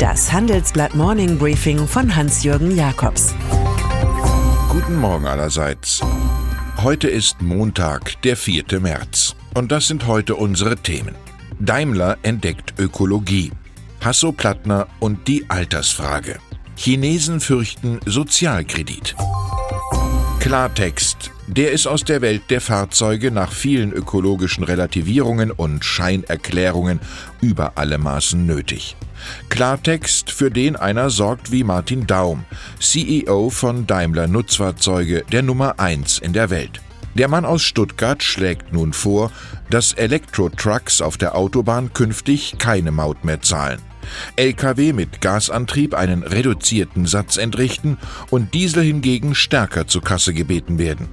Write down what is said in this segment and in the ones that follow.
Das Handelsblatt Morning Briefing von Hans-Jürgen Jakobs. Guten Morgen allerseits. Heute ist Montag, der 4. März. Und das sind heute unsere Themen. Daimler entdeckt Ökologie. Hasso Plattner und die Altersfrage. Chinesen fürchten Sozialkredit. Klartext. Der ist aus der Welt der Fahrzeuge nach vielen ökologischen Relativierungen und Scheinerklärungen über alle Maßen nötig. Klartext, für den einer sorgt wie Martin Daum, CEO von Daimler Nutzfahrzeuge, der Nummer 1 in der Welt. Der Mann aus Stuttgart schlägt nun vor, dass Elektro-Trucks auf der Autobahn künftig keine Maut mehr zahlen. Lkw mit Gasantrieb einen reduzierten Satz entrichten und Diesel hingegen stärker zur Kasse gebeten werden.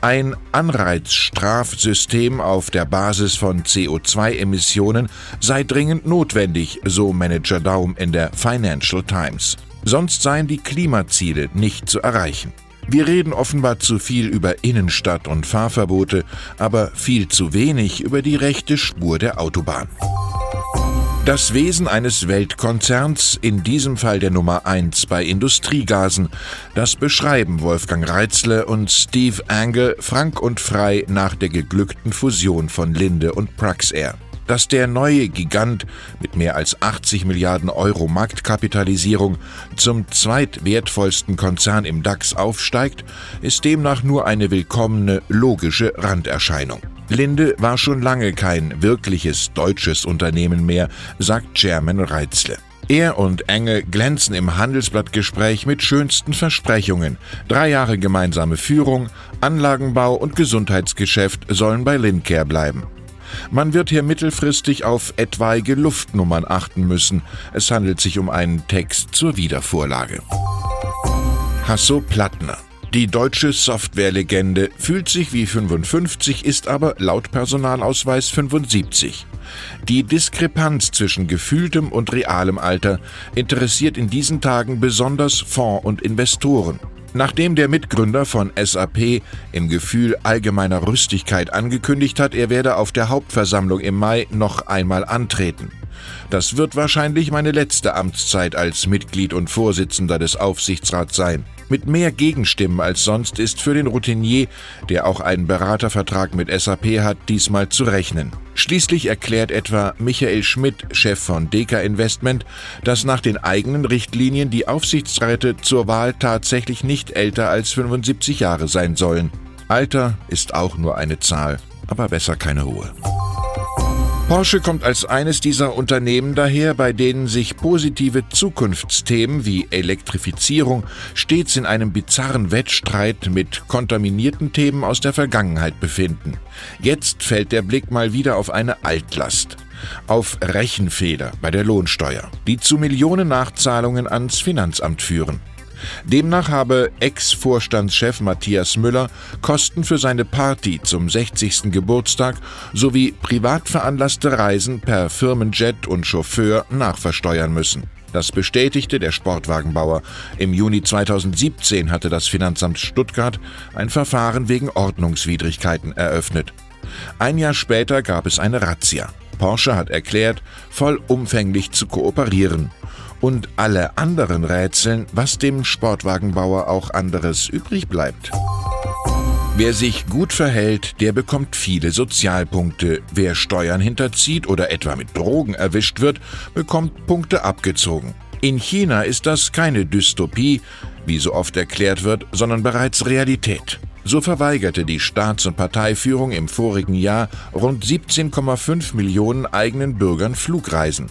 Ein Anreizstrafsystem auf der Basis von CO2-Emissionen sei dringend notwendig, so Manager Daum in der Financial Times. Sonst seien die Klimaziele nicht zu erreichen. Wir reden offenbar zu viel über Innenstadt und Fahrverbote, aber viel zu wenig über die rechte Spur der Autobahn. Das Wesen eines Weltkonzerns, in diesem Fall der Nummer 1 bei Industriegasen, das beschreiben Wolfgang Reitzle und Steve Angle frank und frei nach der geglückten Fusion von Linde und Praxair. Dass der neue Gigant mit mehr als 80 Milliarden Euro Marktkapitalisierung zum zweitwertvollsten Konzern im DAX aufsteigt, ist demnach nur eine willkommene logische Randerscheinung. Linde war schon lange kein wirkliches deutsches Unternehmen mehr, sagt Chairman Reitzle. Er und Enge glänzen im Handelsblattgespräch mit schönsten Versprechungen. Drei Jahre gemeinsame Führung, Anlagenbau und Gesundheitsgeschäft sollen bei Lincare bleiben. Man wird hier mittelfristig auf etwaige Luftnummern achten müssen. Es handelt sich um einen Text zur Wiedervorlage. Hasso Plattner die deutsche Softwarelegende fühlt sich wie 55, ist aber laut Personalausweis 75. Die Diskrepanz zwischen gefühltem und realem Alter interessiert in diesen Tagen besonders Fonds und Investoren. Nachdem der Mitgründer von SAP im Gefühl allgemeiner Rüstigkeit angekündigt hat, er werde auf der Hauptversammlung im Mai noch einmal antreten. Das wird wahrscheinlich meine letzte Amtszeit als Mitglied und Vorsitzender des Aufsichtsrats sein. Mit mehr Gegenstimmen als sonst ist für den Routinier, der auch einen Beratervertrag mit SAP hat, diesmal zu rechnen. Schließlich erklärt etwa Michael Schmidt, Chef von Deka Investment, dass nach den eigenen Richtlinien die Aufsichtsräte zur Wahl tatsächlich nicht älter als 75 Jahre sein sollen. Alter ist auch nur eine Zahl, aber besser keine Ruhe. Porsche kommt als eines dieser Unternehmen daher, bei denen sich positive Zukunftsthemen wie Elektrifizierung stets in einem bizarren Wettstreit mit kontaminierten Themen aus der Vergangenheit befinden. Jetzt fällt der Blick mal wieder auf eine Altlast auf Rechenfehler bei der Lohnsteuer, die zu Millionen Nachzahlungen ans Finanzamt führen. Demnach habe Ex-Vorstandschef Matthias Müller Kosten für seine Party zum 60. Geburtstag sowie privat veranlasste Reisen per Firmenjet und Chauffeur nachversteuern müssen. Das bestätigte der Sportwagenbauer. Im Juni 2017 hatte das Finanzamt Stuttgart ein Verfahren wegen Ordnungswidrigkeiten eröffnet. Ein Jahr später gab es eine Razzia. Porsche hat erklärt, vollumfänglich zu kooperieren und alle anderen rätseln, was dem Sportwagenbauer auch anderes übrig bleibt. Wer sich gut verhält, der bekommt viele Sozialpunkte. Wer Steuern hinterzieht oder etwa mit Drogen erwischt wird, bekommt Punkte abgezogen. In China ist das keine Dystopie, wie so oft erklärt wird, sondern bereits Realität. So verweigerte die Staats- und Parteiführung im vorigen Jahr rund 17,5 Millionen eigenen Bürgern Flugreisen.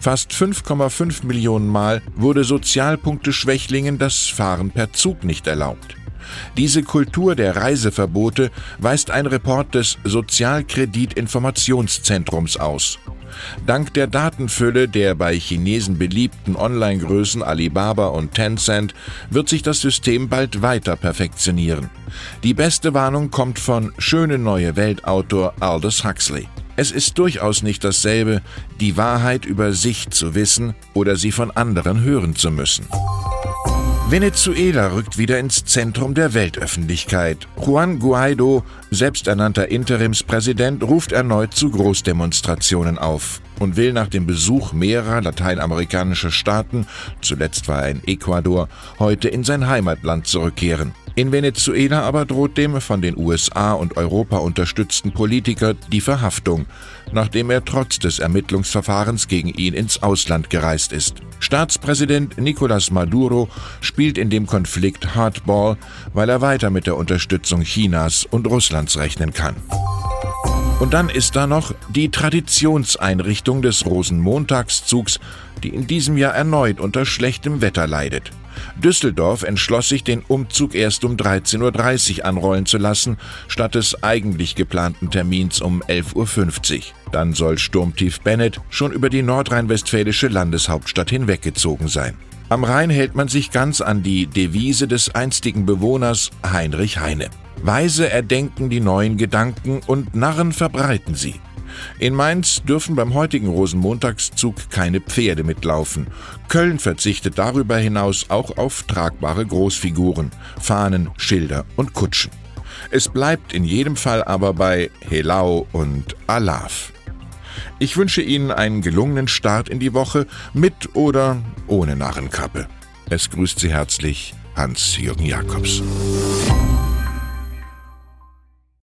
Fast 5,5 Millionen Mal wurde Sozialpunkte-Schwächlingen das Fahren per Zug nicht erlaubt. Diese Kultur der Reiseverbote weist ein Report des Sozialkreditinformationszentrums aus. Dank der Datenfülle der bei Chinesen beliebten Online-Größen Alibaba und Tencent wird sich das System bald weiter perfektionieren. Die beste Warnung kommt von Schöne neue Weltautor Aldous Huxley. Es ist durchaus nicht dasselbe, die Wahrheit über sich zu wissen oder sie von anderen hören zu müssen. Venezuela rückt wieder ins Zentrum der Weltöffentlichkeit. Juan Guaido, selbsternannter Interimspräsident, ruft erneut zu Großdemonstrationen auf. Und will nach dem Besuch mehrerer lateinamerikanischer Staaten, zuletzt war er in Ecuador, heute in sein Heimatland zurückkehren. In Venezuela aber droht dem von den USA und Europa unterstützten Politiker die Verhaftung, nachdem er trotz des Ermittlungsverfahrens gegen ihn ins Ausland gereist ist. Staatspräsident Nicolás Maduro spielt in dem Konflikt Hardball, weil er weiter mit der Unterstützung Chinas und Russlands rechnen kann. Und dann ist da noch die Traditionseinrichtung des Rosenmontagszugs, die in diesem Jahr erneut unter schlechtem Wetter leidet. Düsseldorf entschloss sich, den Umzug erst um 13.30 Uhr anrollen zu lassen, statt des eigentlich geplanten Termins um 11.50 Uhr. Dann soll Sturmtief Bennett schon über die nordrhein-westfälische Landeshauptstadt hinweggezogen sein. Am Rhein hält man sich ganz an die Devise des einstigen Bewohners Heinrich Heine. Weise erdenken die neuen Gedanken und Narren verbreiten sie. In Mainz dürfen beim heutigen Rosenmontagszug keine Pferde mitlaufen. Köln verzichtet darüber hinaus auch auf tragbare Großfiguren, Fahnen, Schilder und Kutschen. Es bleibt in jedem Fall aber bei Helau und Alaf. Ich wünsche Ihnen einen gelungenen Start in die Woche mit oder ohne Narrenkappe. Es grüßt Sie herzlich Hans-Jürgen Jakobs.